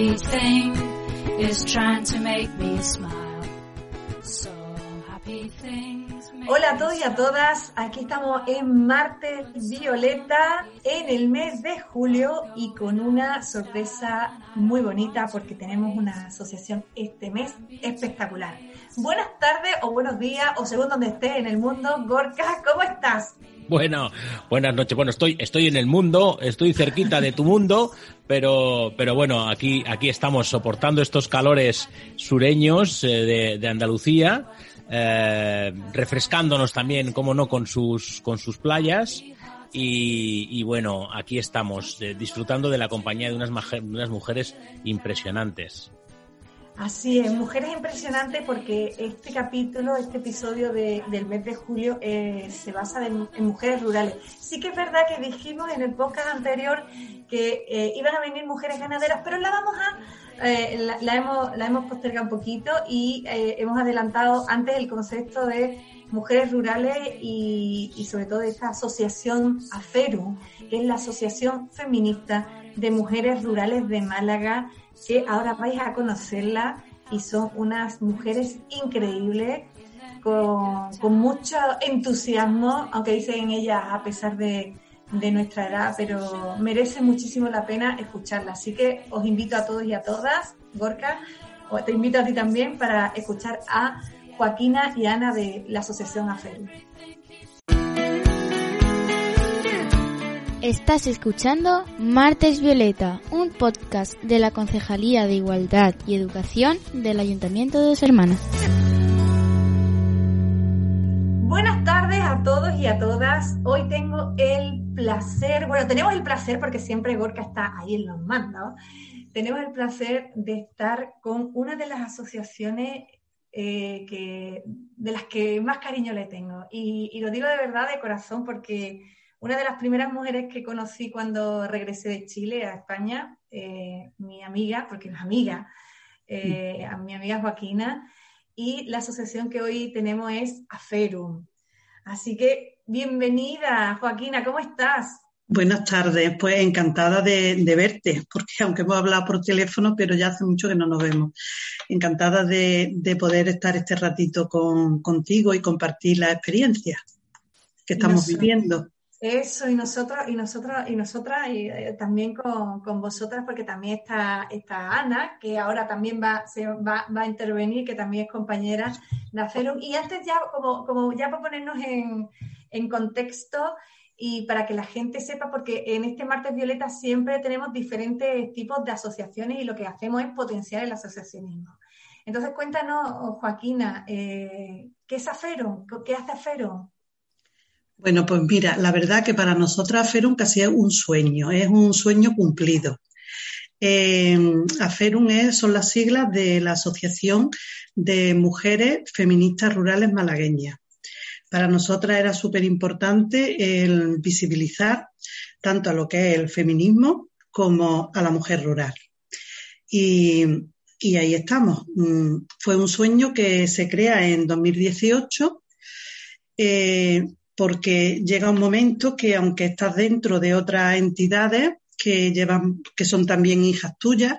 happy thing is trying to make me smile. So happy things. make Hola a todos y a todas, aquí estamos en Martes Violeta en el mes de julio y con una sorpresa muy bonita porque tenemos una asociación este mes espectacular. Buenas tardes o buenos días o según donde estés en el mundo. Gorka, ¿cómo estás? Bueno, buenas noches. Bueno, estoy, estoy en el mundo, estoy cerquita de tu mundo, pero, pero bueno, aquí, aquí estamos soportando estos calores sureños eh, de, de Andalucía, eh, refrescándonos también, como no, con sus, con sus playas. Y, y bueno, aquí estamos eh, disfrutando de la compañía de unas, unas mujeres impresionantes. Así es, mujeres impresionantes porque este capítulo, este episodio de- del mes de julio eh, se basa en, mujeres rurales. Sí que es verdad que dijimos en el podcast anterior que eh, iban a venir mujeres ganaderas, pero la vamos a, eh, la, la hemos, la hemos postergado un poquito y eh, hemos adelantado antes el concepto de mujeres rurales y, y sobre todo de esta asociación AFERU, que es la Asociación Feminista de Mujeres Rurales de Málaga, que ahora vais a conocerla y son unas mujeres increíbles, con, mucho entusiasmo, aunque dicen ellas a pesar de, de nuestra edad, pero merece muchísimo la pena escucharla. Así que os invito a todos y a todas, Gorka, o te invito a ti también para escuchar a Joaquina y Ana de la Asociación AFERU. Estás escuchando Martes Violeta, un podcast de la Concejalía de Igualdad y Educación del Ayuntamiento de Dos Hermanas. Buenas tardes a todos y a todas. Hoy tengo el placer, bueno, tenemos el placer porque siempre Gorka está ahí en los mandos. Tenemos el placer de estar con una de las asociaciones eh, que, de las que más cariño le tengo. Y, y lo digo de verdad, de corazón, porque una de las primeras mujeres que conocí cuando regresé de Chile a España, eh, mi amiga, porque es amiga, eh, a mi amiga Joaquina, y la asociación que hoy tenemos es AFERUM. Así que bienvenida, Joaquina, ¿cómo estás? Buenas tardes, pues encantada de, de verte, porque aunque hemos hablado por teléfono, pero ya hace mucho que no nos vemos. Encantada de, de poder estar este ratito con, contigo y compartir la experiencia que estamos Nosotros- viviendo. Eso, y nosotros, y nosotros, y nosotras, y eh, también con, con vosotras, porque también está, está Ana, que ahora también va, se va, va a intervenir, que también es compañera de Aferum. Y antes ya, como, como ya para ponernos en, en contexto y para que la gente sepa, porque en este martes Violeta siempre tenemos diferentes tipos de asociaciones y lo que hacemos es potenciar el asociacionismo. Entonces, cuéntanos, Joaquina, eh, ¿qué es Aferum? ¿Qué hace Aferum? Bueno, pues mira, la verdad que para nosotras Aferum casi es un sueño, es un sueño cumplido. Eh, Aferum son las siglas de la Asociación de Mujeres Feministas Rurales Malagueñas. Para nosotras era súper importante el visibilizar tanto a lo que es el feminismo como a la mujer rural. Y, ahí estamos. Mm, Fue un sueño que se crea en 2018 eh, porque llega un momento que aunque estás dentro de otras entidades que llevan, que son también hijas tuyas,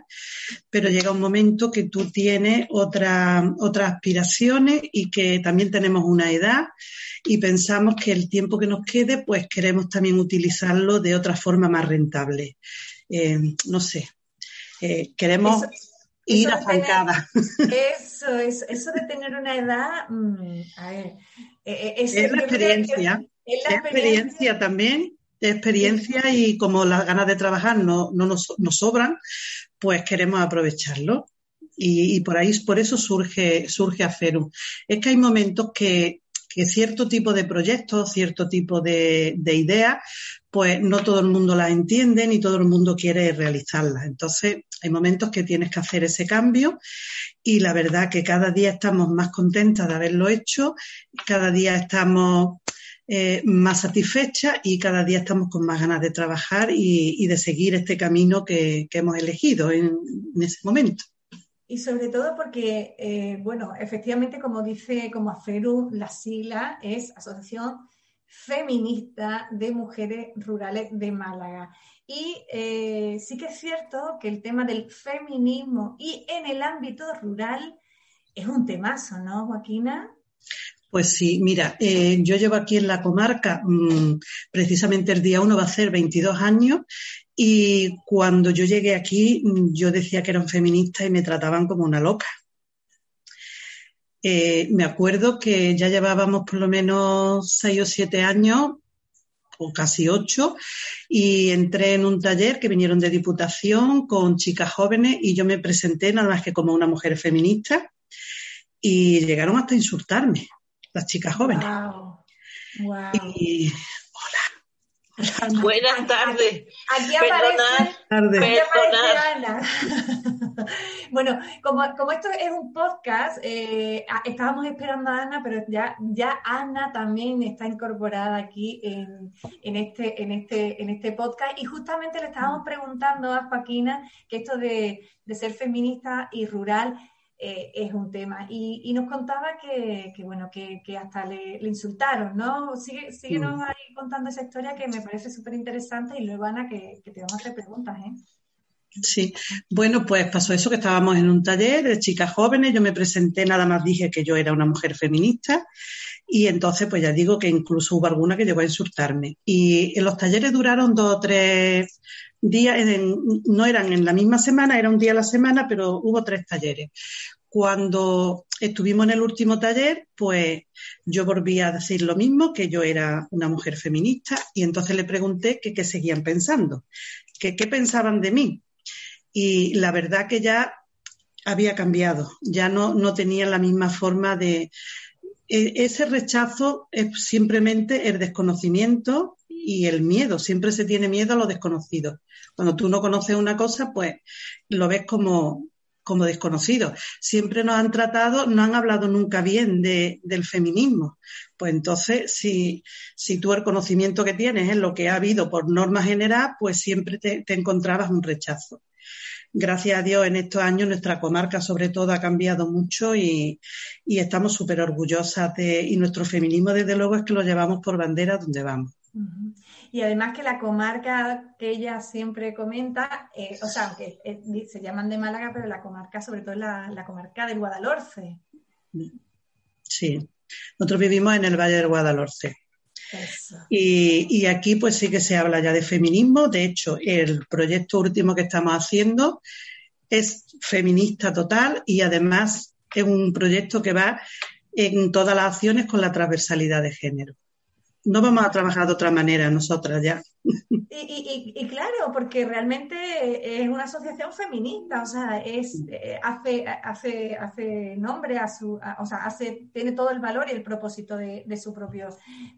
pero llega un momento que tú tienes otra- otras aspiraciones y que también tenemos una edad y pensamos que el tiempo que nos quede, pues queremos también utilizarlo de otra forma más rentable. Eh, no sé, Eh, queremos Eso- ir eso a zancada. Eso, eso, eso de tener una edad, mm, a ver, eh, eh, es, la que experiencia. es la experiencia también, es experiencia y como las ganas de trabajar no, no nos, nos sobran, pues queremos aprovecharlo. Y, y por ahí, por eso surge, surge Aferum. Es que hay momentos que, que cierto tipo de proyectos, cierto tipo de, de ideas, pues no todo el mundo las entiende ni todo el mundo quiere realizarlas. Entonces, hay momentos que tienes que hacer ese cambio y la verdad que cada día estamos más contentas de haberlo hecho, cada día estamos eh, más satisfechas y cada día estamos con más ganas de trabajar y, de seguir este camino que, hemos elegido en ese momento. Y sobre todo porque, eh, bueno, efectivamente, como dice, como AFERU, la sigla es Asociación feminista de mujeres rurales de Málaga. Y eh, sí que es cierto que el tema del feminismo y en el ámbito rural es un temazo, ¿no, Joaquina? Pues sí, mira, eh, yo llevo aquí en la comarca, mmm, precisamente el día uno va a ser 22 años, y cuando yo llegué aquí mm, yo decía que eran feministas y me trataban como una loca. Eh, me acuerdo que ya llevábamos por lo menos seis o siete años, o casi ocho, y entré en un taller que vinieron de Diputación con chicas jóvenes y yo me presenté nada más que como una mujer feminista y llegaron hasta insultarme las chicas jóvenes. Wow. Wow. Y, hola. Buenas tardes. Aquí aparece, Tardes. aquí aparece Ana. bueno, como, como, esto es un podcast, eh, estábamos esperando a Ana, pero ya, ya Ana también está incorporada aquí en, en, este, en, este, en este podcast. Y justamente le estábamos preguntando a Joaquina que esto de, de ser feminista y rural eh, es un tema. Y, y nos contaba que, que bueno, que, que hasta le, le, insultaron, ¿no? Sigue, síguenos mm. ahí contando esa historia que me parece súper interesante y luego, Ana, que, que, te vamos a hacer preguntas, ¿eh? Sí, bueno, pues pasó eso que estábamos en un taller de chicas jóvenes, yo me presenté, nada más dije que yo era una mujer feminista y entonces pues ya digo que incluso hubo alguna que llegó a insultarme. Y en los talleres duraron dos o tres no eran en la misma semana, era un día a la semana, pero hubo tres talleres. Cuando estuvimos en el último taller, pues yo volví a decir lo mismo, que yo era una mujer feminista, y entonces le pregunté qué seguían pensando, qué pensaban de mí. Y la verdad que ya había cambiado, ya no, no tenía la misma forma de... E, ese rechazo es simplemente el desconocimiento y el miedo. Siempre se tiene miedo a lo desconocido. Cuando tú no conoces una cosa, pues lo ves como, como desconocido. Siempre nos han tratado, no han hablado nunca bien de, del feminismo. Pues entonces, si, si tú el conocimiento que tienes es lo que ha habido por norma general, pues siempre te, te encontrabas un rechazo gracias a Dios en estos años nuestra comarca sobre todo ha cambiado mucho y, y estamos súper orgullosas de, y nuestro feminismo desde luego es que lo llevamos por bandera donde vamos. Y además que la comarca que ella siempre comenta, eh, o sea, aunque eh, se llaman de Málaga, pero la comarca, sobre todo la, la comarca del Guadalhorce. Sí, nosotros vivimos en el Valle del Guadalhorce. Y, y, aquí pues sí que se habla ya de feminismo. De hecho, el proyecto último que estamos haciendo es feminista total y además es un proyecto que va en todas las acciones con la transversalidad de género no vamos a trabajar de otra manera nosotras ya. Y, y, y, claro, porque realmente es una asociación feminista, o sea, es, eh, hace, hace, hace nombre a su, a, o sea, hace, tiene todo el valor y el propósito de, de, su propio,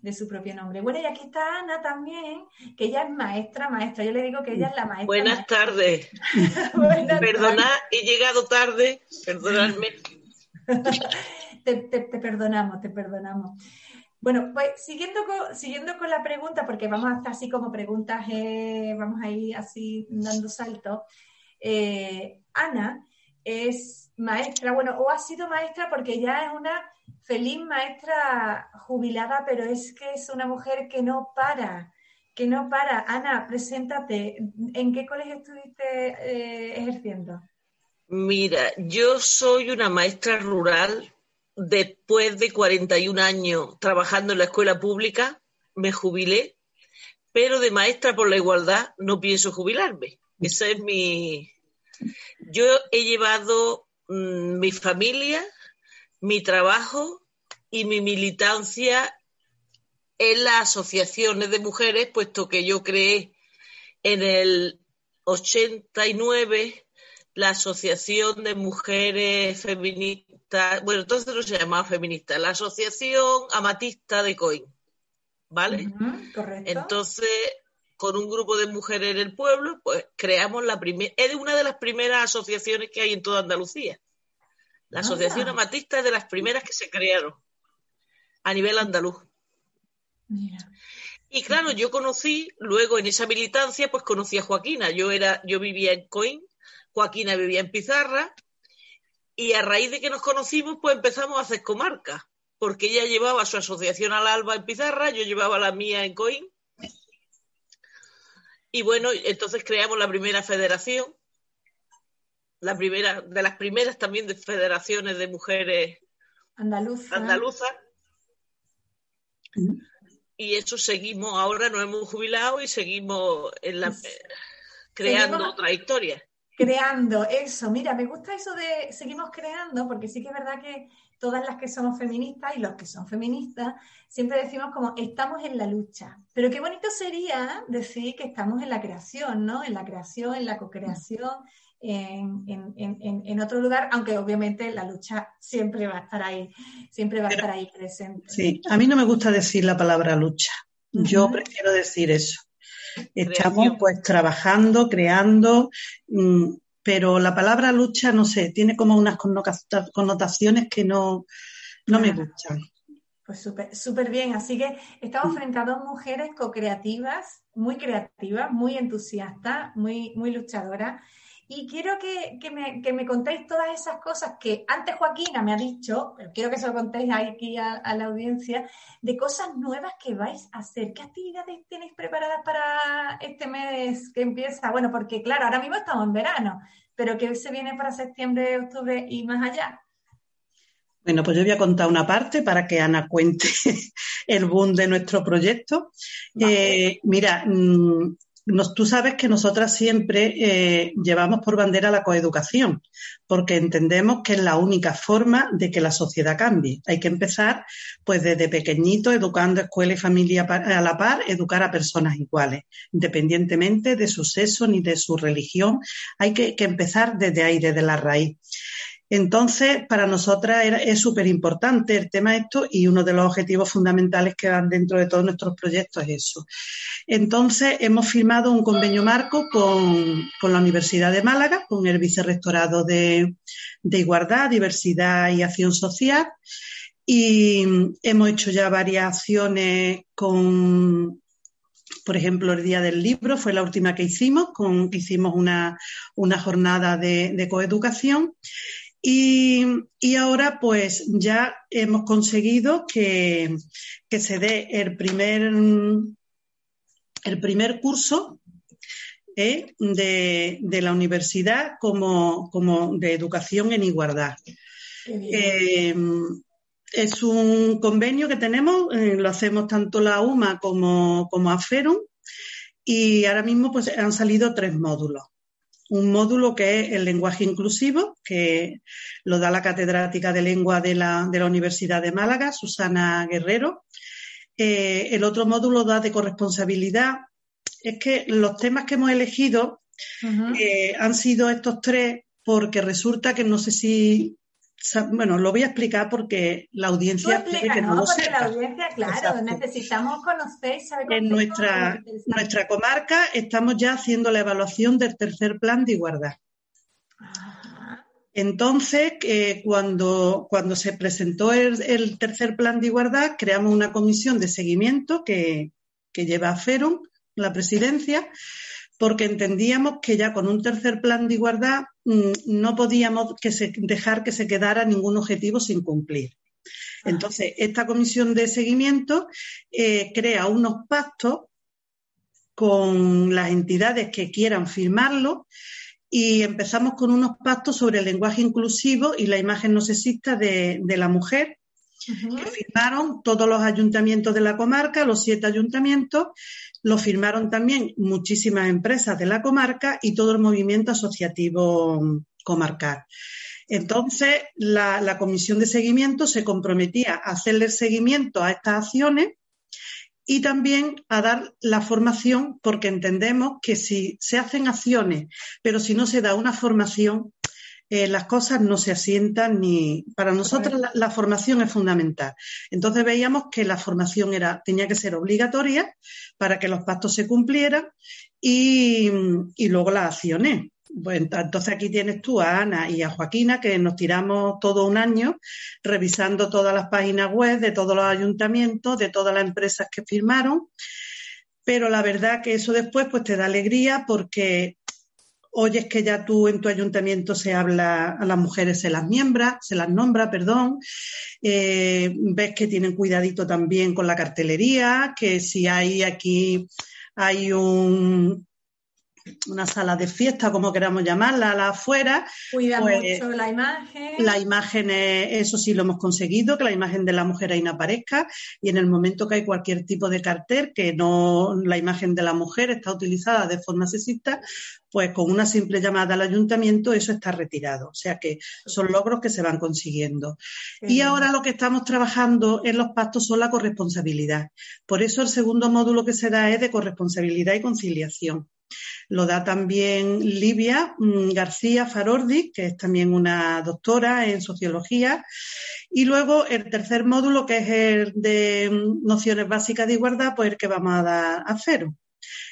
de su propio nombre. Bueno, y aquí está Ana también, que ella es maestra, maestra. Yo le digo que ella es la maestra. Buenas maestra. tardes. Buenas Perdonad, he llegado tarde, perdonadme. te, te, te perdonamos, te perdonamos. Bueno, pues siguiendo con, siguiendo con la pregunta, porque vamos a estar así como preguntas, eh, vamos a ir así dando saltos. Eh, Ana es maestra, bueno, o ha sido maestra porque ya es una feliz maestra jubilada, pero es que es una mujer que no para, que no para. Ana, preséntate. ¿En qué colegio estuviste eh, ejerciendo? Mira, yo soy una maestra rural después de 41 años trabajando en la escuela pública, me jubilé, pero de maestra por la igualdad no pienso jubilarme. Esa es mi. Yo he llevado mmm, mi familia, mi trabajo y mi militancia en las asociaciones de mujeres, puesto que yo creé en el 89 la Asociación de Mujeres Feministas, bueno, entonces no se llamaba feminista, la Asociación Amatista de Coin, ¿vale? Uh -huh, correcto. Entonces, con un grupo de mujeres en el pueblo, pues creamos la primera, es una de las primeras asociaciones que hay en toda Andalucía. La Asociación ah. Amatista es de las primeras que se crearon a nivel andaluz. Mira. Y claro, yo conocí, luego en esa militancia, pues conocí a Joaquina. Yo era, yo vivía en Coin, Joaquina vivía en Pizarra y a raíz de que nos conocimos, pues empezamos a hacer comarca, porque ella llevaba su asociación al Alba en Pizarra, yo llevaba la mía en Coín. Y bueno, entonces creamos la primera federación, la primera, de las primeras también de federaciones de mujeres Andaluza. andaluzas. Y eso seguimos, ahora nos hemos jubilado y seguimos en la, creando Seguimos- otra historia. Creando eso. Mira, me gusta eso de seguimos creando, porque sí que es verdad que todas las que somos feministas y los que son feministas siempre decimos como estamos en la lucha. Pero qué bonito sería decir que estamos en la creación, ¿no? En la creación, en la co-creación, en, en- en- en- otro lugar, aunque obviamente la lucha siempre va a estar ahí, siempre va a Pero- estar ahí presente. Sí, a mí no me gusta decir la palabra lucha. Yo prefiero decir eso. Estamos pues trabajando, creando, mm, pero la palabra lucha, no sé, tiene como unas connotaciones que no, no me gustan. Pues súper súper bien, así que estamos frente a dos mujeres co-creativas, muy creativas, muy entusiastas, muy, muy luchadoras. Y quiero que, que me, que me contéis todas esas cosas que antes Joaquina me ha dicho, pero quiero que se lo contéis aquí a, a la audiencia, de cosas nuevas que vais a hacer. ¿Qué actividades tenéis preparadas para este mes que empieza? Bueno, porque claro, ahora mismo estamos en verano, pero ¿qué se viene para septiembre, octubre y más allá? Bueno, pues yo voy a contar una parte para que Ana cuente el boom de nuestro proyecto. Vale. Eh, mira, mm, nos- tú sabes que nosotras siempre eh, llevamos por bandera la coeducación, porque entendemos que es la única forma de que la sociedad cambie. Hay que empezar, pues desde pequeñito, educando escuela y familia a la par, educar a personas iguales, independientemente de su sexo ni de su religión. Hay que, que empezar desde ahí, desde la raíz. Entonces, para nosotras es súper importante el tema esto y uno de los objetivos fundamentales que van dentro de todos nuestros proyectos es eso. Entonces, hemos firmado un convenio marco con, con la Universidad de Málaga, con el Vicerrectorado de, de Igualdad, Diversidad y Acción Social. Y hemos hecho ya varias acciones con, por ejemplo, el Día del Libro fue la última que hicimos, con, hicimos una, una jornada de coeducación. Y, y ahora pues ya hemos conseguido que, que se dé el primer, el primer curso ¿eh? de, de la universidad como, como de educación en igualdad. Eh, es un convenio que tenemos, eh, lo hacemos tanto la UMA como, como Aferum y ahora mismo pues han salido tres módulos. Un módulo que es el lenguaje inclusivo, que lo da la catedrática de lengua de la, de la Universidad de Málaga, Susana Guerrero. Eh, el otro módulo da de corresponsabilidad. Es que los temas que hemos elegido eh, han sido estos tres porque resulta que no sé si, bueno, lo voy a explicar porque la audiencia puede que no lo porque la audiencia, claro, Exacto. necesitamos conocer y saber En nuestra, comarca estamos ya haciendo la evaluación del tercer plan de igualdad. Ajá. Entonces, eh, cuando, cuando se presentó el, el tercer plan de igualdad, creamos una comisión de seguimiento que, que lleva a Ferum, la presidencia, porque entendíamos que ya con un tercer plan de igualdad no podíamos que se- dejar que se quedara ningún objetivo sin cumplir. Entonces, esta comisión de seguimiento eh, crea unos pactos con las entidades que quieran firmarlo y empezamos con unos pactos sobre el lenguaje inclusivo y la imagen no sexista de, de la mujer que firmaron todos los ayuntamientos de la comarca, los siete ayuntamientos, lo firmaron también muchísimas empresas de la comarca y todo el movimiento asociativo comarcal. Entonces, la, la comisión de seguimiento se comprometía a hacerle seguimiento a estas acciones y también a dar la formación, porque entendemos que si se hacen acciones, pero si no se da una formación, eh, las cosas no se asientan ni. Para nosotros la, la formación es fundamental. Entonces veíamos que la formación era, tenía que ser obligatoria para que los pactos se cumplieran y, y luego las acciones. Bueno, entonces aquí tienes tú a Ana y a Joaquina que nos tiramos todo un año revisando todas las páginas web de todos los ayuntamientos, de todas las empresas que firmaron, pero la verdad que eso después pues te da alegría porque oyes que ya tú en tu ayuntamiento se habla a las mujeres, se las miembra, se las nombra, perdón, eh, ves que tienen cuidadito también con la cartelería, que si hay aquí hay un, una sala de fiesta, como queramos llamarla, la afuera. Cuida pues, mucho la imagen. La imagen, eso sí lo hemos conseguido, que la imagen de la mujer ahí no aparezca. Y en el momento que hay cualquier tipo de cartel que no la imagen de la mujer está utilizada de forma sexista, pues con una simple llamada al ayuntamiento eso está retirado. O sea que son logros que se van consiguiendo. Y ahora lo que estamos trabajando en los pactos son la corresponsabilidad. Por eso el segundo módulo que se da es de corresponsabilidad y conciliación. Lo da también Livia mm, García Farordi, que es también una doctora en sociología. Y luego el tercer módulo, que es el de mm, nociones básicas de igualdad, pues el que vamos a dar a cero.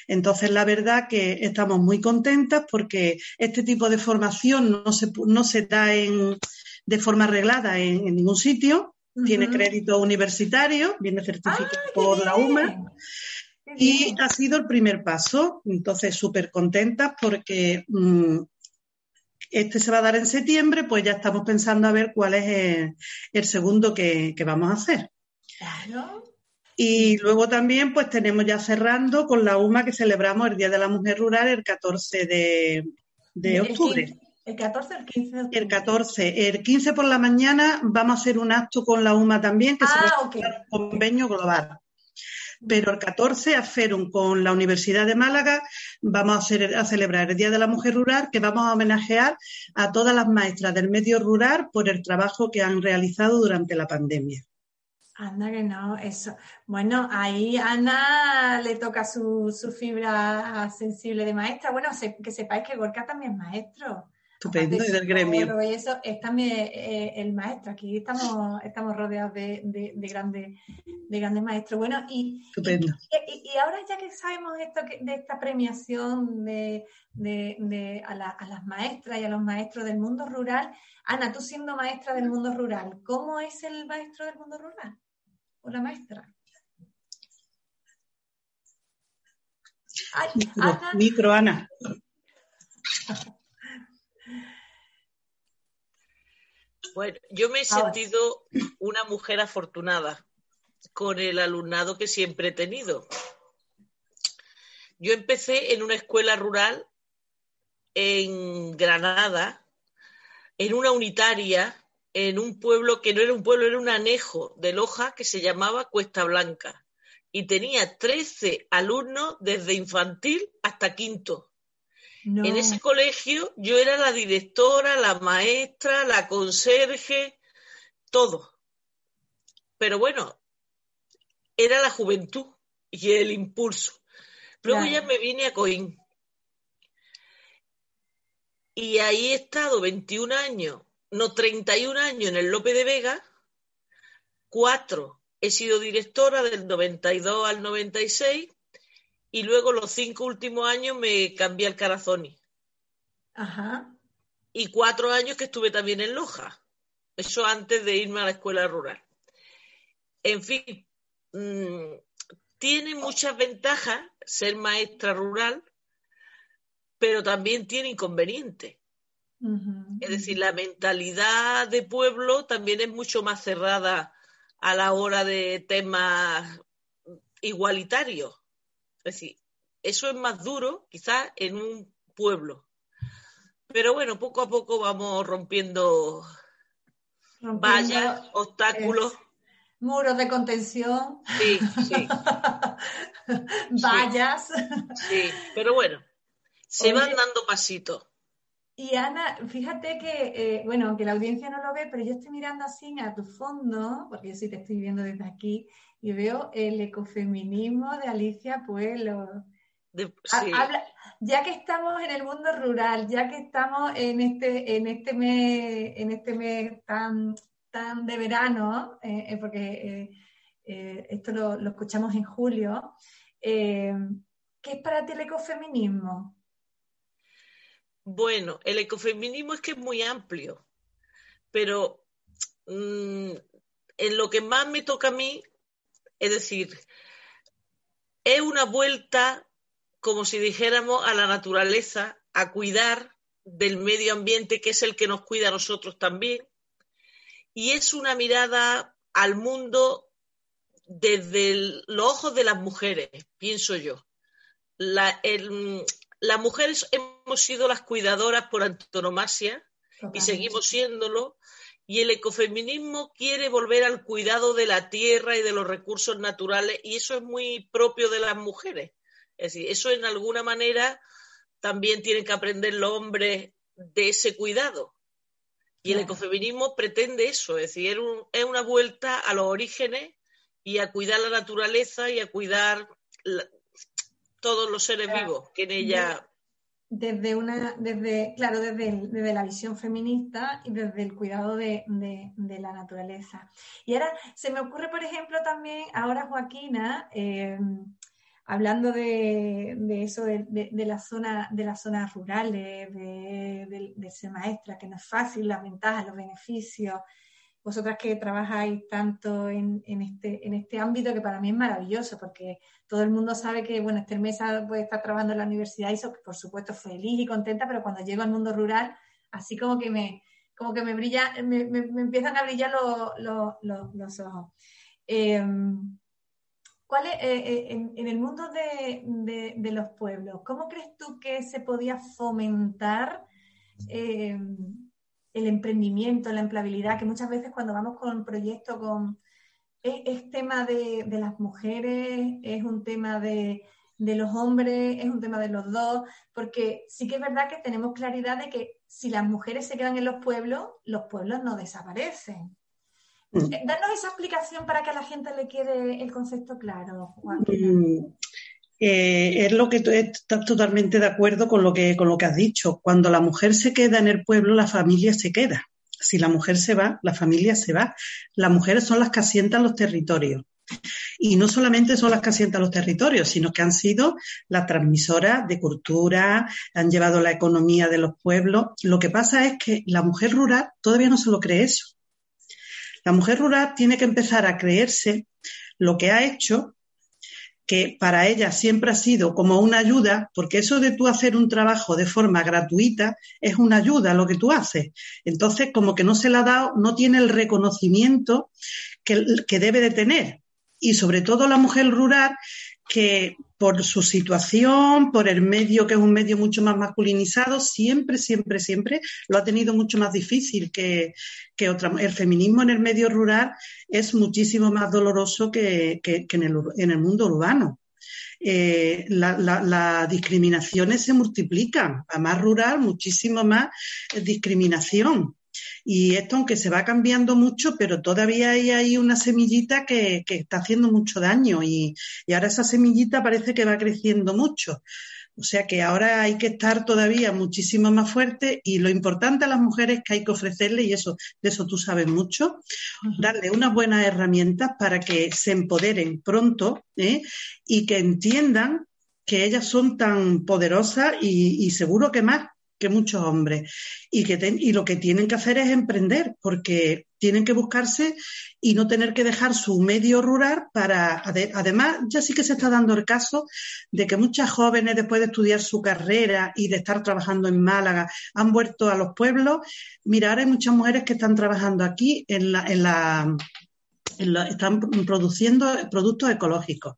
Entonces, la verdad que estamos muy contentas porque este tipo de formación no se, no se da en, de forma arreglada en, ningún sitio. Tiene crédito universitario, viene certificado ah, por la UMA. Y ha sido el primer paso, entonces súper contentas porque mm, este se va a dar en septiembre, pues ya estamos pensando a ver cuál es el, segundo que, vamos a hacer. Claro. Y luego también pues tenemos ya cerrando con la UMA que celebramos el Día de la Mujer Rural el 14 de, octubre. ¿El 14 o el 15 de octubre? El 14. El 15 por la mañana vamos a hacer un acto con la UMA también, que se va a un convenio global pero el 14 a Ferum con la Universidad de Málaga vamos a, celebrar el Día de la Mujer Rural, que vamos a homenajear a todas las maestras del medio rural por el trabajo que han realizado durante la pandemia. Anda que no, eso. Bueno, ahí Ana le toca su, su fibra sensible de maestra. Bueno, que sepáis que Gorka también es maestro. Estupendo, y del gremio. Eso es también eh, el maestro. Aquí estamos, estamos rodeados de, de, grandes, de grandes maestros. Bueno, y, y, ahora ya que sabemos esto de esta premiación de, a, a, las maestras y a los maestros del mundo rural, Ana, tú siendo maestra del mundo rural, ¿cómo es el maestro del mundo rural? ¿O la maestra? micro, Ana. Bueno, yo me he sentido una mujer afortunada con el alumnado que siempre he tenido. Yo empecé en una escuela rural en Granada, en una unitaria, en un pueblo que no era un pueblo, era un anejo de Loja que se llamaba Cuesta Blanca. Y tenía 13 alumnos desde infantil hasta quinto. En ese colegio yo era la directora, la maestra, la conserje, todo. Pero bueno, era la juventud y el impulso. Luego ya me vine a Coín. Y ahí he estado 21 años, no 31 años en el Lope de Vega, cuatro he sido directora del 92 al 96 y luego los cinco últimos años me cambié al Carazoni. Ajá. Y cuatro años que estuve también en Loja. Eso antes de irme a la escuela rural. En fin, mm, tiene muchas ventajas ser maestra rural, pero también tiene inconvenientes. Es decir, la mentalidad de pueblo también es mucho más cerrada a la hora de temas igualitarios. Es decir, eso es más duro quizás en un pueblo. Pero bueno, poco a poco vamos rompiendo, vallas, obstáculos. muros de contención. Sí, sí. vallas. Sí. pero bueno, se van dando pasitos. Y Ana, fíjate que, eh, bueno, aunque la audiencia no lo ve, pero yo estoy mirando así a tu fondo, porque yo sí te estoy viendo desde aquí, y veo el ecofeminismo de Alicia Pueblo. ya que estamos en el mundo rural, ya que estamos en este, en este mes, en este mes tan, tan de verano, eh, eh, porque esto lo, lo, escuchamos en julio, ¿qué es para ti el ecofeminismo? Bueno, el ecofeminismo es que es muy amplio, pero mm, en lo que más me toca a mí, es decir, es una vuelta, como si dijéramos, a la naturaleza a cuidar del medio ambiente, que es el que nos cuida a nosotros también. Y es una mirada al mundo desde los ojos de las mujeres, pienso yo. las mujeres hemos sido las cuidadoras por antonomasia y seguimos siéndolo. Y el ecofeminismo quiere volver al cuidado de la tierra y de los recursos naturales, y eso es muy propio de las mujeres. Es decir, eso en alguna manera también tienen que aprender los hombres de ese cuidado. Y el ecofeminismo pretende eso, es decir, es una vuelta a los orígenes y a cuidar la naturaleza y a cuidar todos los seres vivos que en ella desde una, desde, claro, desde, desde, la visión feminista y desde el cuidado de, de, la naturaleza. Y ahora se me ocurre, por ejemplo, también ahora Joaquina, eh, hablando de, eso de, la zona, de las zonas rurales, de, ser maestra, que no es fácil, las ventajas, los beneficios, vosotras que trabajáis tanto en, este, en este ámbito que para mí es maravilloso, porque todo el mundo sabe que, bueno, Esther Mesa puede estar trabajando en la universidad y por supuesto feliz y contenta, pero cuando llego al mundo rural, así como que me, como que me brilla, me, empiezan a brillar los ojos. Em, ¿Cuál es, eh, eh, en, el mundo de, los pueblos, cómo crees tú que se podía fomentar em, el emprendimiento, la empleabilidad, que muchas veces cuando vamos con un proyecto con es, tema de, las mujeres, es un tema de, los hombres, es un tema de los dos, porque sí que es verdad que tenemos claridad de que si las mujeres se quedan en los pueblos, los pueblos no desaparecen. Mm. Danos esa explicación para que a la gente le quede el concepto claro, Juan. Eh, es lo que estás totalmente de acuerdo con lo que con lo que has dicho. Cuando la mujer se queda en el pueblo, la familia se queda. Si la mujer se va, la familia se va. Las mujeres son las que asientan los territorios. Y no solamente son las que asientan los territorios, sino que han sido las transmisoras de cultura, han llevado la economía de los pueblos. Lo que pasa es que la mujer rural todavía no se lo cree eso. La mujer rural tiene que empezar a creerse lo que ha hecho que para ella siempre ha sido como una ayuda, porque eso de tú hacer un trabajo de forma gratuita es una ayuda lo que tú haces. Entonces, como que no se le ha dado, no tiene el reconocimiento que, que debe de tener. Y sobre todo la mujer rural, que por su situación, por el medio, que es un medio mucho más masculinizado, siempre, siempre, siempre lo ha tenido mucho más difícil que, que otra. El feminismo en el medio rural es muchísimo más doloroso que, que, en, el, en, el, mundo urbano. Eh, las la, discriminaciones se multiplican. A más rural, muchísimo más discriminación. Y esto, aunque se va cambiando mucho, pero todavía hay ahí una semillita que, está haciendo mucho daño y, ahora esa semillita parece que va creciendo mucho. O sea que ahora hay que estar todavía muchísimo más fuerte y lo importante a las mujeres que hay que ofrecerle, y eso, de eso tú sabes mucho, darle unas buenas herramientas para que se empoderen pronto ¿eh? y que entiendan que ellas son tan poderosas y seguro que más que muchos hombres y, que y lo que tienen que hacer es emprender porque tienen que buscarse y no tener que dejar su medio rural para, además, ya sí que se está dando el caso de que muchas jóvenes después de estudiar su carrera y de estar trabajando en Málaga han vuelto a los pueblos. Mira, ahora hay muchas mujeres que están trabajando aquí en la, en la están produciendo productos ecológicos.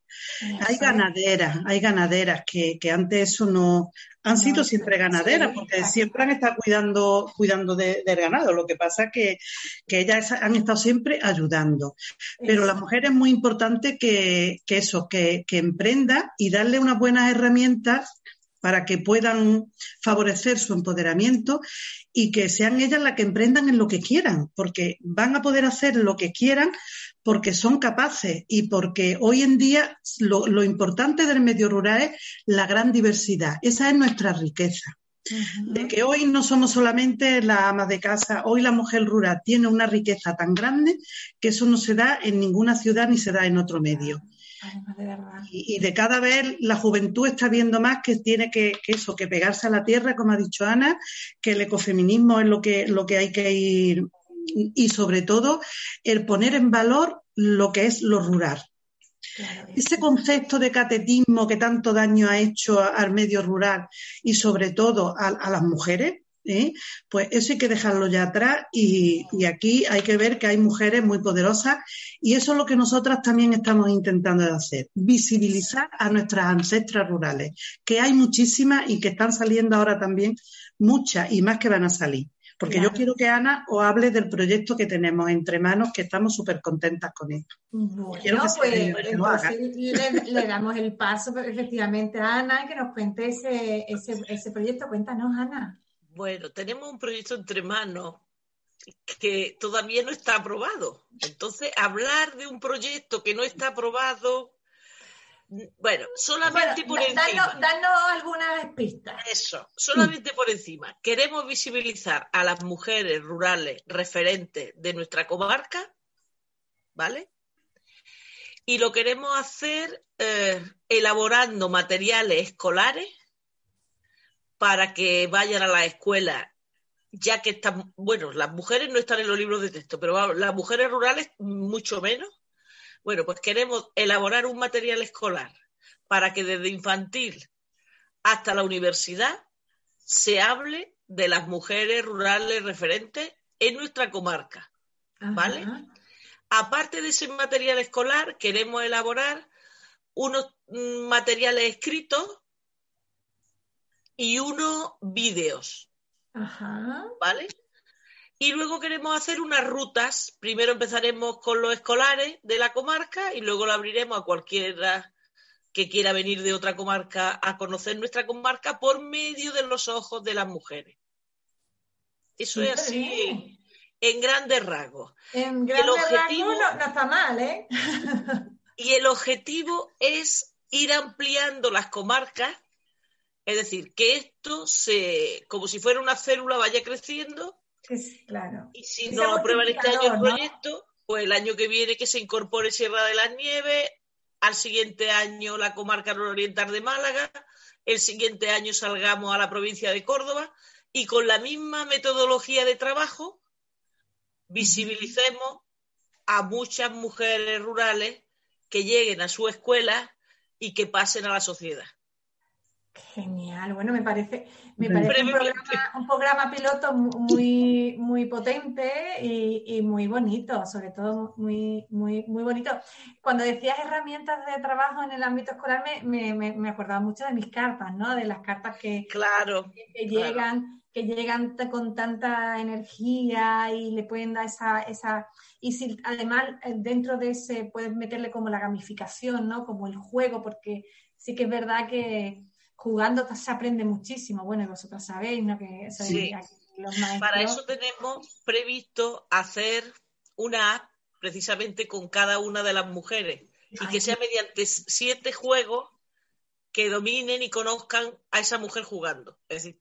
Hay ganaderas, hay ganaderas que, que, antes eso no han sido siempre ganaderas, porque siempre han estado cuidando, cuidando del ganado. Lo que pasa es que, que, ellas han estado siempre ayudando. Pero la mujer es muy importante que, que eso, que, que emprenda y darle unas buenas herramientas para que puedan favorecer su empoderamiento y que sean ellas las que emprendan en lo que quieran, porque van a poder hacer lo que quieran porque son capaces y porque hoy en día lo, importante del medio rural es la gran diversidad. Esa es nuestra riqueza. De que hoy no somos solamente la ama de casa, hoy la mujer rural tiene una riqueza tan grande que eso no se da en ninguna ciudad ni se da en otro medio. Y, de cada vez la juventud está viendo más que tiene que, eso, que pegarse a la tierra, como ha dicho Ana, que el ecofeminismo es lo que, lo que hay que ir y sobre todo el poner en valor lo que es lo rural. Ese concepto de catetismo que tanto daño ha hecho al medio rural y sobre todo a, las mujeres, ¿eh? pues eso hay que dejarlo ya atrás y, y, aquí hay que ver que hay mujeres muy poderosas y eso es lo que nosotras también estamos intentando hacer, visibilizar a nuestras ancestras rurales, que hay muchísimas y que están saliendo ahora también muchas y más que van a salir. Porque yo quiero que Ana os hable del proyecto que tenemos entre manos, que estamos súper contentas con esto. Bueno, pues, le, damos el paso efectivamente a Ana que nos cuente ese, ese, ese proyecto. Cuéntanos, Ana. Bueno, tenemos un proyecto entre manos que todavía no está aprobado. Entonces, hablar de un proyecto que no está aprobado bueno, solamente por encima. Danos, algunas pistas. Eso, solamente por encima. Queremos visibilizar a las mujeres rurales referentes de nuestra comarca, ¿vale? Y lo queremos hacer eh, elaborando materiales escolares para que vayan a la escuela, ya que están, bueno, las mujeres no están en los libros de texto, pero las mujeres rurales mucho menos bueno, pues queremos elaborar un material escolar para que desde infantil hasta la universidad se hable de las mujeres rurales referentes en nuestra comarca. ¿Vale? Aparte de ese material escolar, queremos elaborar unos mm, materiales escritos y unos vídeos. ¿Vale? Y luego queremos hacer unas rutas. Primero empezaremos con los escolares de la comarca y luego lo abriremos a cualquiera que quiera venir de otra comarca a conocer nuestra comarca por medio de los ojos de las mujeres. Eso es así en grandes rasgos. En grandes rasgos no, está mal, ¿eh? y el objetivo es ir ampliando las comarcas, es decir, que esto se, como si fuera una célula, vaya creciendo claro. Y si no aprueban este año el proyecto, pues el año que viene que se incorpore Sierra de las Nieves, al siguiente año la comarca nororiental de Málaga, el siguiente año salgamos a la provincia de Córdoba y con la misma metodología de trabajo visibilicemos a muchas mujeres rurales que lleguen a su escuela y que pasen a la sociedad. Genial, bueno, me parece, me parece un, programa, piloto muy, muy potente y, muy bonito, sobre todo muy, muy, muy bonito. Cuando decías herramientas de trabajo en el ámbito escolar, me, me, acordaba mucho de mis cartas, ¿no? De las cartas que, claro, que, llegan, que llegan con tanta energía y le pueden dar esa, esa, y si además eh, dentro de ese puedes meterle como la gamificación, ¿no? Como el juego, porque sí que es verdad que jugando se aprende muchísimo. Bueno, y vosotros sabéis, ¿no? Que los Para eso tenemos previsto hacer una app precisamente con cada una de las mujeres y que sea mediante siete juegos que dominen y conozcan a esa mujer jugando. Es decir,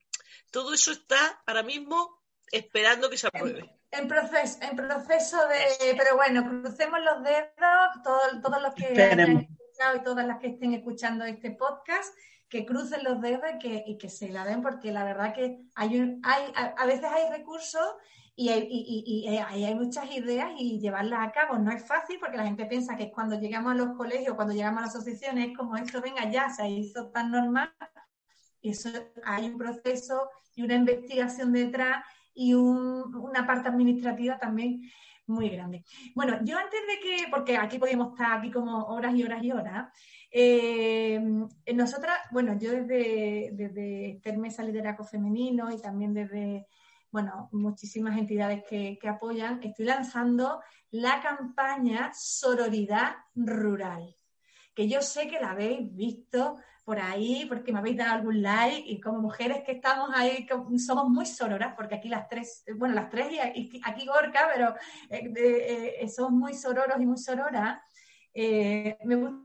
todo eso está ahora mismo esperando que se apruebe. En, proceso, en proceso de... Pero bueno, crucemos los dedos, todos, todos los que hayan escuchado y todas las que estén escuchando este podcast que crucen los dedos y que, y que se la den, porque la verdad que hay, un, hay a, veces hay recursos y hay, y, y, hay, muchas ideas y llevarlas a cabo no es fácil porque la gente piensa que cuando llegamos a los colegios, cuando llegamos a las asociaciones, es como esto, venga ya, se hizo tan normal. Eso hay un proceso y una investigación detrás y un, una parte administrativa también muy grande. Bueno, yo antes de que, porque aquí podemos estar aquí como horas y horas y horas, eh, nosotras, bueno, yo desde, desde Termesa Liderazgo Femenino y también desde, bueno, muchísimas entidades que, que apoyan, estoy lanzando la campaña Sororidad Rural, que yo sé que la habéis visto por ahí, porque me habéis dado algún like, y como mujeres que estamos ahí, somos muy sororas, porque aquí las tres, bueno, las tres y aquí Gorka, pero eh, eh, somos muy sororos y muy sororas. me gusta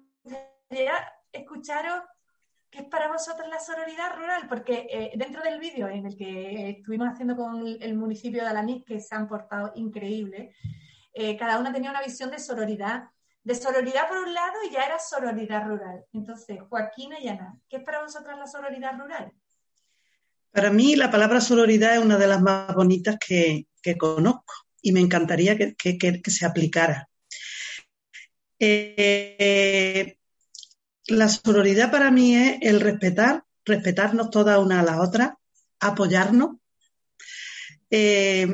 escucharos qué es para vosotros la sororidad rural, porque eh, dentro del vídeo en el que estuvimos haciendo con el municipio de Alanís, que se han portado increíbles, eh, cada una tenía una visión de sororidad, de sororidad por un lado y ya era sororidad rural. Entonces, Joaquina y Ana, ¿qué es para vosotras la sororidad rural? Para mí la palabra sororidad es una de las más bonitas que, conozco y me encantaría que se aplicara Eh, la sororidad para mí es el respetar, respetarnos todas una a la otra, apoyarnos. Eh,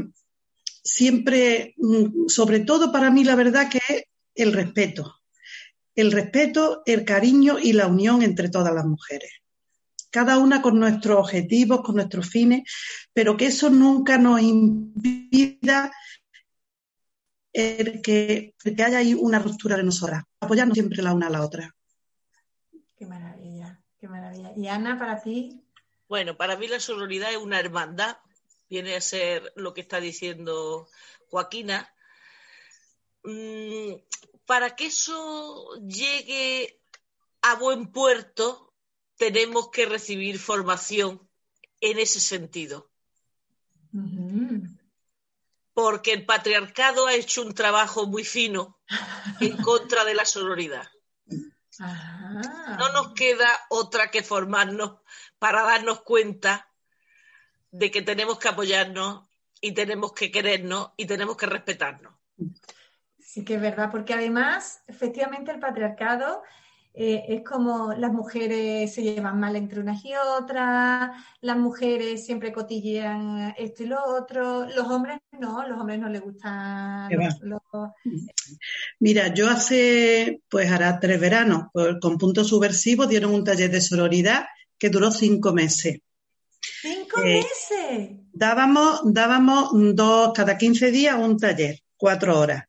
siempre, mm, sobre todo para mí la verdad que es el respeto. El respeto, el cariño y la unión entre todas las mujeres. Cada una con nuestros objetivos, con nuestros fines, pero que eso nunca nos impida que, que haya ahí una ruptura de nosotras. Apoyarnos siempre la una a la otra. Qué maravilla, qué maravilla. Y Ana, para ti. Bueno, para mí la sororidad es una hermandad, viene a ser lo que está diciendo Joaquina. Mm, para que eso llegue a buen puerto, tenemos que recibir formación en ese sentido. Porque el patriarcado ha hecho un trabajo muy fino en contra de la sororidad. No nos queda otra que formarnos para darnos cuenta de que tenemos que apoyarnos y tenemos que querernos y tenemos que respetarnos. Sí que es verdad, porque además, efectivamente, el patriarcado eh, es como las mujeres se llevan mal entre unas y otras, las mujeres siempre cotillean esto y lo otro, los hombres no, los hombres no les gustan Mira, yo hace, pues hará tres veranos, pues, con punto subversivo dieron un taller de sororidad que duró cinco meses. ¡Cinco eh, meses! Dábamos, dábamos dos, cada 15 días un taller, cuatro horas.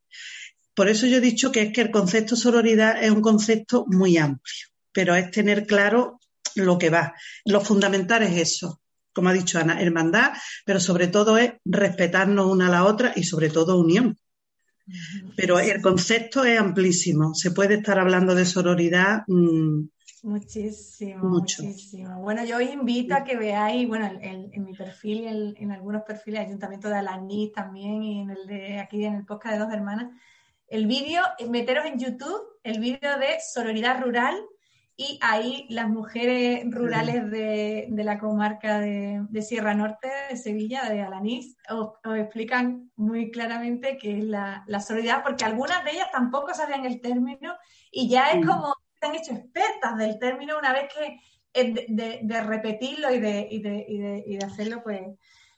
Por eso yo he dicho que es que el concepto sororidad es un concepto muy amplio, pero es tener claro lo que va. Lo fundamental es eso, como ha dicho Ana, hermandad, pero sobre todo es respetarnos una a la otra y sobre todo unión. Pero el concepto es amplísimo. Se puede estar hablando de sororidad. Mm, muchísimo, muchísimo. Bueno, yo os invito a que veáis, bueno, en, mi perfil, en algunos perfiles, Ayuntamiento de Alaní también, y en el de aquí en el podcast de dos hermanas, el vídeo, meteros en YouTube, el vídeo de Sororidad Rural y ahí las mujeres rurales de, la comarca de, Sierra Norte, de Sevilla, de Alanís, os, explican muy claramente qué es la, la, sororidad, porque algunas de ellas tampoco sabían el término y ya es como se han hecho expertas del término una vez que eh, de, repetirlo y de, y, y de hacerlo, pues...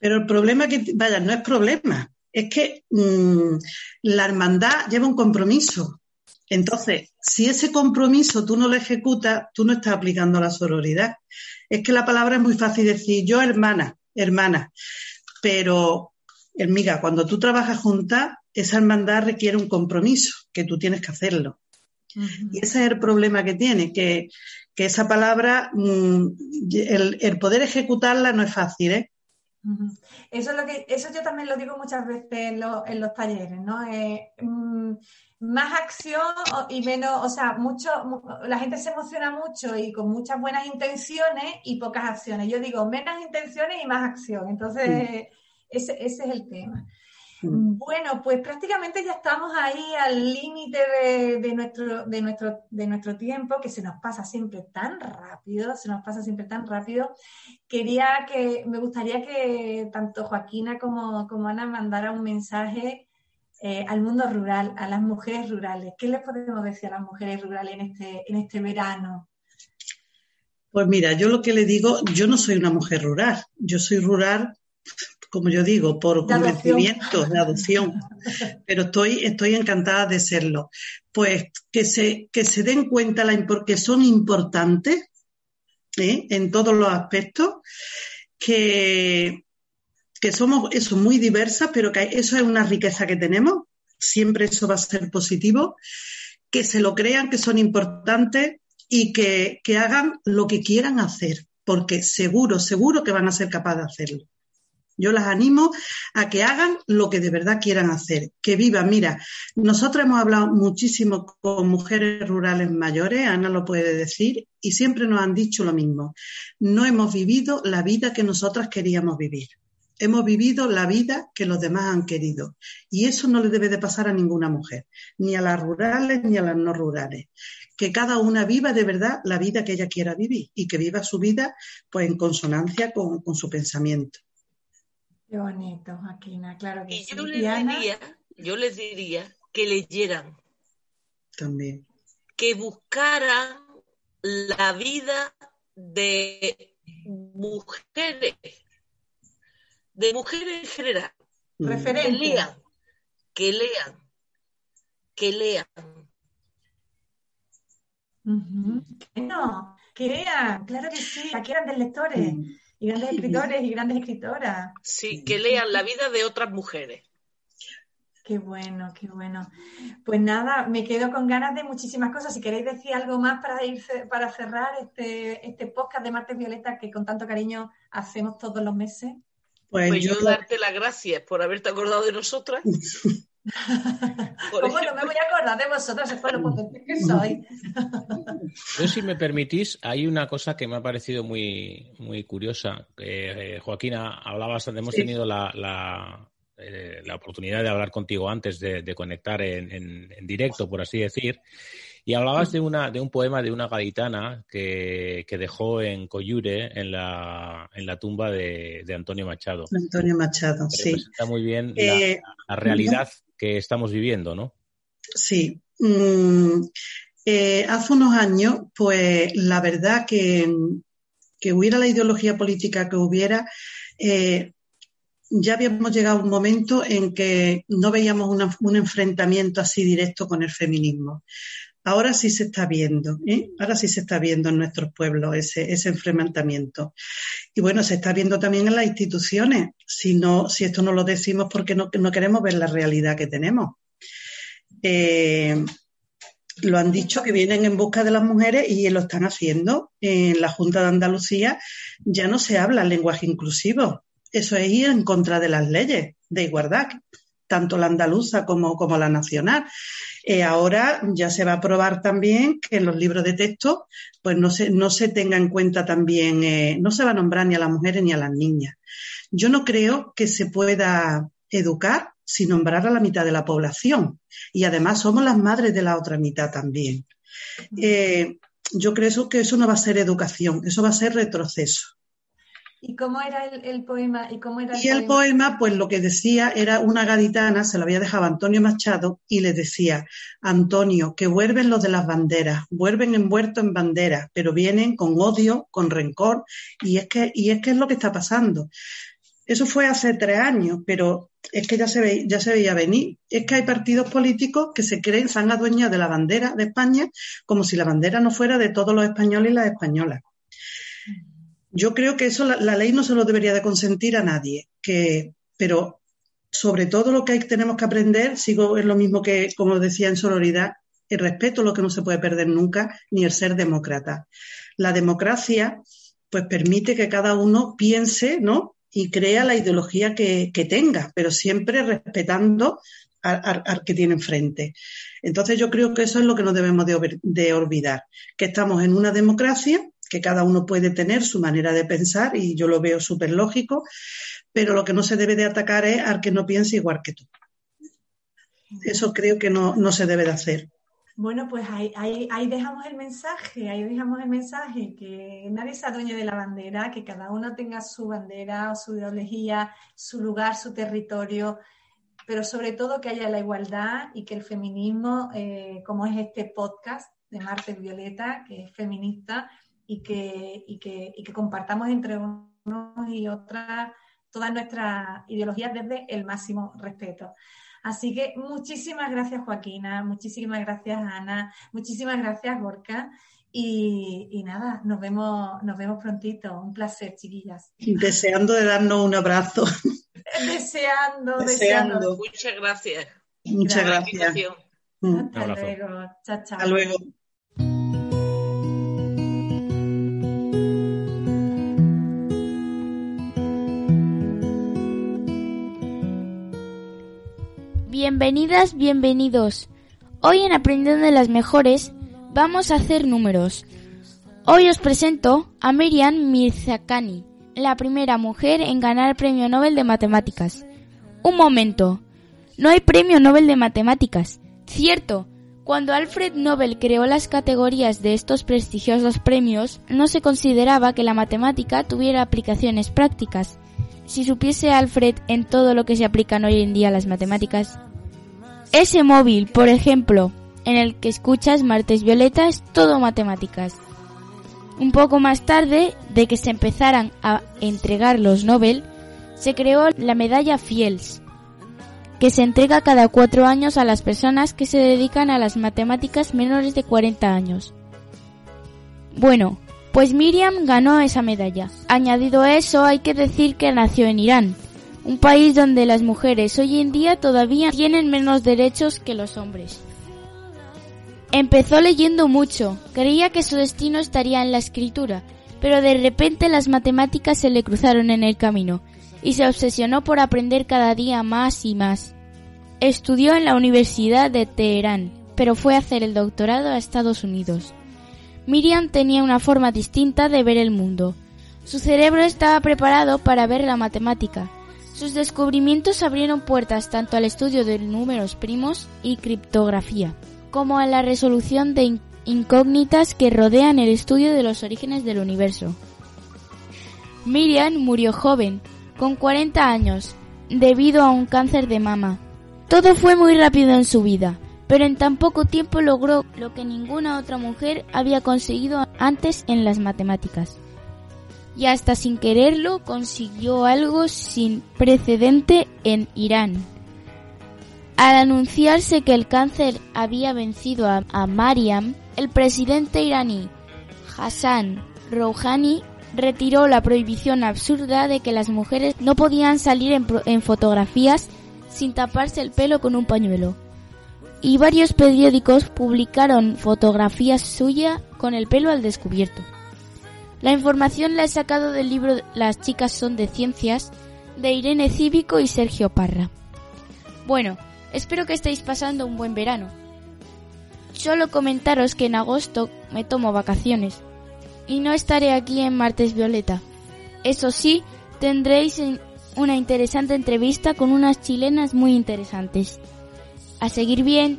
Pero el problema que, vaya, no es problema, es que mm, la hermandad lleva un compromiso. Entonces, si ese compromiso tú no lo ejecutas, tú no estás aplicando la sororidad. Es que la palabra es muy fácil decir, yo hermana, hermana, pero, hermiga, cuando tú trabajas juntas, esa hermandad requiere un compromiso, que tú tienes que hacerlo. Y ese es el problema que tiene, que, esa palabra, mm, el, el, poder ejecutarla no es fácil, ¿eh? Eso es lo que, eso yo también lo digo muchas veces en, los talleres, ¿no? Eh, mm, más acción y menos, o sea, mucho, la gente se emociona mucho y con muchas buenas intenciones y pocas acciones. Yo digo menos intenciones y más acción. Entonces, ese, ese es el tema. Mm. Bueno, pues prácticamente ya estamos ahí al límite de, nuestro, de, nuestro, de nuestro tiempo, que se nos pasa siempre tan rápido, se nos pasa siempre tan rápido. Quería que, me gustaría que tanto Joaquina como, como Ana mandara un mensaje eh, al mundo rural, a las mujeres rurales. ¿Qué les podemos decir a las mujeres rurales en este, en este verano? Pues mira, yo lo que le digo, yo no soy una mujer rural, yo soy rural como yo digo, por convencimiento de adopción, pero estoy, estoy encantada de serlo. Pues que se, que se den cuenta la, porque son importantes ¿eh? en todos los aspectos, que, que somos eso, muy diversas, pero que eso es una riqueza que tenemos, siempre eso va a ser positivo, que se lo crean, que son importantes y que, que hagan lo que quieran hacer, porque seguro, seguro que van a ser capaces de hacerlo. Yo las animo a que hagan lo que de verdad quieran hacer, que vivan. Mira, nosotros hemos hablado muchísimo con mujeres rurales mayores, Ana lo puede decir, y siempre nos han dicho lo mismo. No hemos vivido la vida que nosotras queríamos vivir. Hemos vivido la vida que los demás han querido. Y eso no le debe de pasar a ninguna mujer, ni a las rurales ni a las no rurales. Que cada una viva de verdad la vida que ella quiera vivir y que viva su vida pues en consonancia con, con su pensamiento. Qué bonito, Joaquina, claro que y Yo les, diría, yo les diría que leyeran. también. que buscara la vida de mujeres, de mujeres en general, Mm. que Referente. lean, que lean, que lean. Ujú. Bueno, que lean, claro que sí, aquí grandes lectores, Mm. Y grandes escritores y grandes escritoras. Sí, que lean la vida de otras mujeres. Qué bueno, qué bueno. Pues nada, me quedo con ganas de muchísimas cosas. Si queréis decir algo más para irse, para cerrar este, este podcast de Martes Violeta que con tanto cariño hacemos todos los meses. Pues, Pues yo, yo darte las gracias por haberte acordado de nosotras. ¿Cómo no ejemplo, me voy a acordar de vosotros? Es por lo potente que soy. Yo, si me permitís, hay una cosa que me ha parecido muy, muy curiosa. Eh, eh, Joaquina, hablabas, hemos Sí. tenido la, la, eh, la oportunidad de hablar contigo antes de, de conectar en, en- en directo, por así decir, y hablabas de, una, de un poema de una gaditana que, que dejó en Coyure, en la, en la tumba de, de Antonio Machado. Antonio Machado, sí. representa muy bien la, Eh, la realidad que estamos viviendo, ¿no? Sí. Mm, eh, hace unos años, pues la verdad que, que hubiera la ideología política que hubiera, eh, ya habíamos llegado a un momento en que no veíamos un enfrentamiento así directo con el feminismo. Ahora sí se está viendo, ¿eh? Ahora sí se está viendo en nuestros pueblos ese, ese enfrentamiento. Y bueno, se está viendo también en las instituciones. Si no, si esto no lo decimos porque no, no queremos ver la realidad que tenemos. Eh, lo han dicho que vienen en busca de las mujeres y lo están haciendo. En la Junta de Andalucía ya no se habla lenguaje inclusivo. Eso es ir en contra de las leyes de igualdad, tanto la andaluza como, como la nacional. Eh, ahora ya se va a aprobar también que en los libros de texto pues no se, no se tenga en cuenta también, eh, no se va a nombrar ni a las mujeres ni a las niñas. Yo no creo que se pueda educar sin nombrar a la mitad de la población. Y además somos las madres de la otra mitad también. Eh, yo creo que eso no va a ser educación, eso va a ser retroceso. ¿Y cómo era el, el poema? ¿Y cómo era Y el poema, pues lo que decía era una gaditana, se lo había dejado a Antonio Machado, y le decía, Antonio, que vuelven los de las banderas, vuelven envueltos en banderas, pero vienen con odio, con rencor, y es que, y es que es lo que está pasando. Eso fue hace tres años, pero es que ya se, ve, ya se veía venir. Es que hay partidos políticos que se creen, se han adueñado de la bandera de España como si la bandera no fuera de todos los españoles y las españolas. Yo creo que eso la, ley no se lo debería de consentir a nadie, que, pero sobre todo lo que tenemos que aprender, sigo en lo mismo que, como decía en Sororidad, el respeto es lo que no se puede perder nunca, ni el ser demócrata. La democracia, pues permite que cada uno piense, ¿no? Y crea la ideología que, tenga, pero siempre respetando al, que tiene enfrente. Entonces yo creo que eso es lo que no debemos de olvidar, que estamos en una democracia, que cada uno puede tener su manera de pensar y yo lo veo súper lógico, pero lo que no se debe de atacar es al que no piense igual que tú. Eso creo que no, no se debe de hacer. Bueno, pues ahí, ahí, dejamos el mensaje, ahí dejamos el mensaje, que nadie se adueñe de la bandera, que cada uno tenga su bandera, su ideología, su lugar, su territorio, pero sobre todo que haya la igualdad y que el feminismo, eh, como es este podcast de Martes Violeta, que es feminista, y que, y que, y que compartamos entre unos y otras todas nuestras ideologías desde el máximo respeto. Así que muchísimas gracias Joaquina, muchísimas gracias Ana, muchísimas gracias Gorka y, y nada, nos vemos, nos vemos prontito. Un placer, chiquillas. Deseando de darnos un abrazo. Deseando, Deseando. deseando. Muchas gracias. Muchas gracias. Mm. Hasta luego. Chao, chao. Hasta luego. Bienvenidas, bienvenidos. Hoy en Aprendiendo de las Mejores vamos a hacer números. Hoy os presento a Miriam Mirzakhani, la primera mujer en ganar el Premio Nobel de Matemáticas. Un momento, no hay Premio Nobel de Matemáticas. Cierto, cuando Alfred Nobel creó las categorías de estos prestigiosos premios, no se consideraba que la matemática tuviera aplicaciones prácticas. Si supiese Alfred en todo lo que se aplican hoy en día a las matemáticas, ese móvil, por ejemplo, en el que escuchas Martes Violeta es todo matemáticas. Un poco más tarde de que se empezaran a entregar los Nobel, se creó la medalla Fields, que se entrega cada cuatro años a las personas que se dedican a las matemáticas menores de 40 años. Bueno, pues Miriam ganó esa medalla. Añadido a eso, hay que decir que nació en Irán, un país donde las mujeres hoy en día todavía tienen menos derechos que los hombres. Empezó leyendo mucho, creía que su destino estaría en la escritura, pero de repente las matemáticas se le cruzaron en el camino y se obsesionó por aprender cada día más y más. Estudió en la Universidad de Teherán, pero fue a hacer el doctorado a Estados Unidos. Miriam tenía una forma distinta de ver el mundo. Su cerebro estaba preparado para ver la matemática. Sus descubrimientos abrieron puertas tanto al estudio de números primos y criptografía, como a la resolución de incógnitas que rodean el estudio de los orígenes del universo. Miriam murió joven, con 40 años, debido a un cáncer de mama. Todo fue muy rápido en su vida, pero en tan poco tiempo logró lo que ninguna otra mujer había conseguido antes en las matemáticas. Y hasta sin quererlo consiguió algo sin precedente en Irán. Al anunciarse que el cáncer había vencido a, Mariam, el presidente iraní Hassan Rouhani retiró la prohibición absurda de que las mujeres no podían salir en, fotografías sin taparse el pelo con un pañuelo. Y varios periódicos publicaron fotografías suyas con el pelo al descubierto. La información la he sacado del libro Las chicas son de ciencias de Irene Cívico y Sergio Parra. Bueno, espero que estéis pasando un buen verano. Solo comentaros que en agosto me tomo vacaciones y no estaré aquí en Martes Violeta. Eso sí, tendréis una interesante entrevista con unas chilenas muy interesantes. A seguir bien.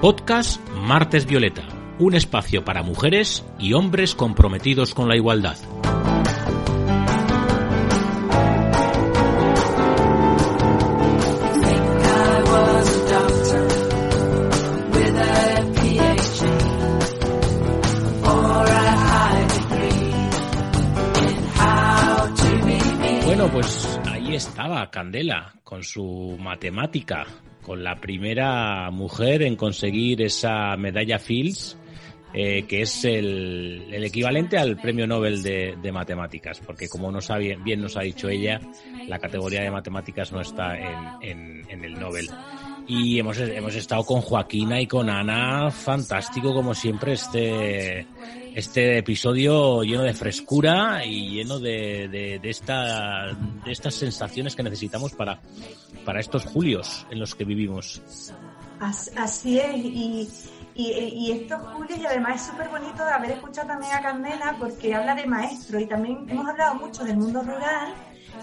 Podcast Martes Violeta, un espacio para mujeres y hombres comprometidos con la igualdad. Candela con su matemática con la primera mujer en conseguir esa medalla Fields, eh, que es el, equivalente al premio Nobel de, matemáticas, porque como nos ha, bien, nos ha dicho ella, la categoría de matemáticas no está en, en, el Nobel. Y hemos, hemos estado con Joaquina y con Ana, fantástico como siempre este, este episodio lleno de frescura y lleno de, de, esta, de estas sensaciones que necesitamos para, para estos julios en los que vivimos. Así es, y, y, estos julios, y además es súper bonito haber escuchado también a Candela porque habla de maestro y también hemos hablado mucho del mundo rural,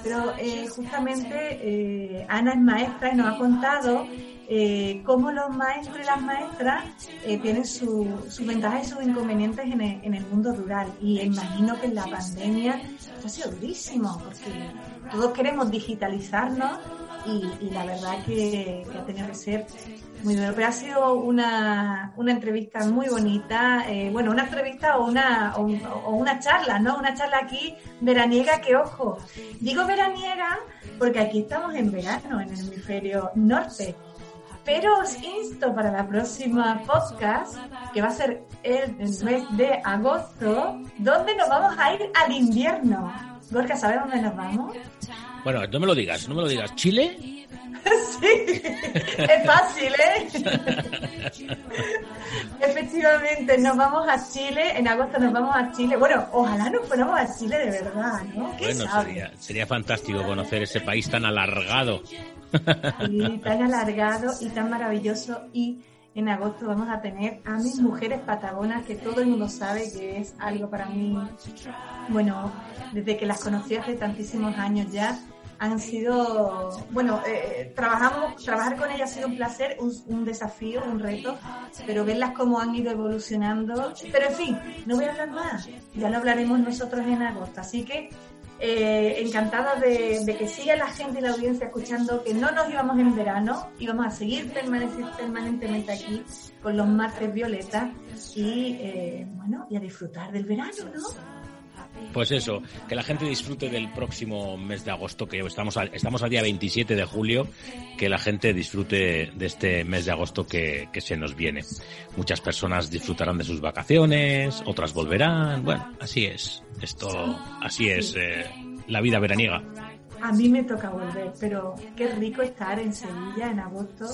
pero eh, justamente eh, Ana es maestra y nos ha contado eh, cómo los maestros y las maestras eh, tienen sus ventajas y sus inconvenientes en el, en el, mundo rural. Y imagino que en la pandemia ha sido durísimo, porque todos queremos digitalizarnos y, la verdad que, ha tenido que ser muy duro. Pero ha sido una, una entrevista muy bonita, eh, bueno, una entrevista o una, o, una charla, ¿no? Una charla aquí veraniega que, ojo, digo veraniega porque aquí estamos en verano, en el hemisferio norte. Pero os insto para la próxima podcast, que va a ser el, mes de agosto, donde nos vamos a ir al invierno. Gorka, ¿sabes dónde nos vamos? Bueno, no me lo digas, no me lo digas. ¿Chile? sí, es fácil, ¿eh? Efectivamente, nos vamos a Chile, en agosto nos vamos a Chile. Bueno, ojalá nos fuéramos a Chile de verdad, ¿no? bueno, sería, sería, fantástico conocer ese país tan alargado. Sí, tan alargado y tan maravilloso. Y en agosto vamos a tener a mis mujeres patagonas, que todo el mundo sabe que es algo para mí, bueno, desde que las conocí hace tantísimos años ya, han sido, bueno, eh, trabajamos, trabajar con ellas ha sido un placer, un, desafío, un reto, pero verlas cómo han ido evolucionando. Pero en fin, no voy a hablar más, ya lo hablaremos nosotros en agosto. Así que eh, encantada de, que siga la gente y la audiencia escuchando que no nos íbamos en verano, íbamos a seguir permanentemente aquí con los martes violeta y eh, bueno, y a disfrutar del verano, ¿no? Pues eso, que la gente disfrute del próximo mes de agosto, que estamos, estamos al día 27 de julio, que la gente disfrute de este mes de agosto que, que se nos viene. Muchas personas disfrutarán de sus vacaciones, otras volverán, bueno, así es, esto, así es eh, la vida veraniega. A mí me toca volver, pero qué rico estar en Sevilla en agosto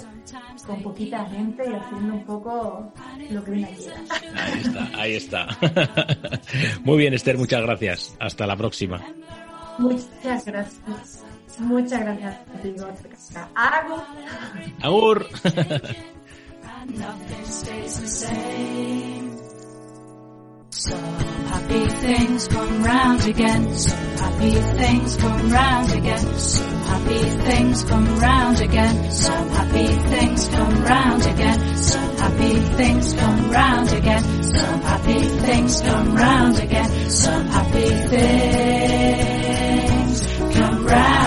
con poquita gente y haciendo un poco lo que una quiera. Ahí está, ahí está. Muy bien, Esther, muchas gracias. Hasta la próxima. Muchas gracias. Muchas gracias, digo. Agur. Agur. So happy things come round again. So happy things come round again. So happy things come round again. So happy things come round again. So happy things come round again. So happy things come round again. So happy things come round.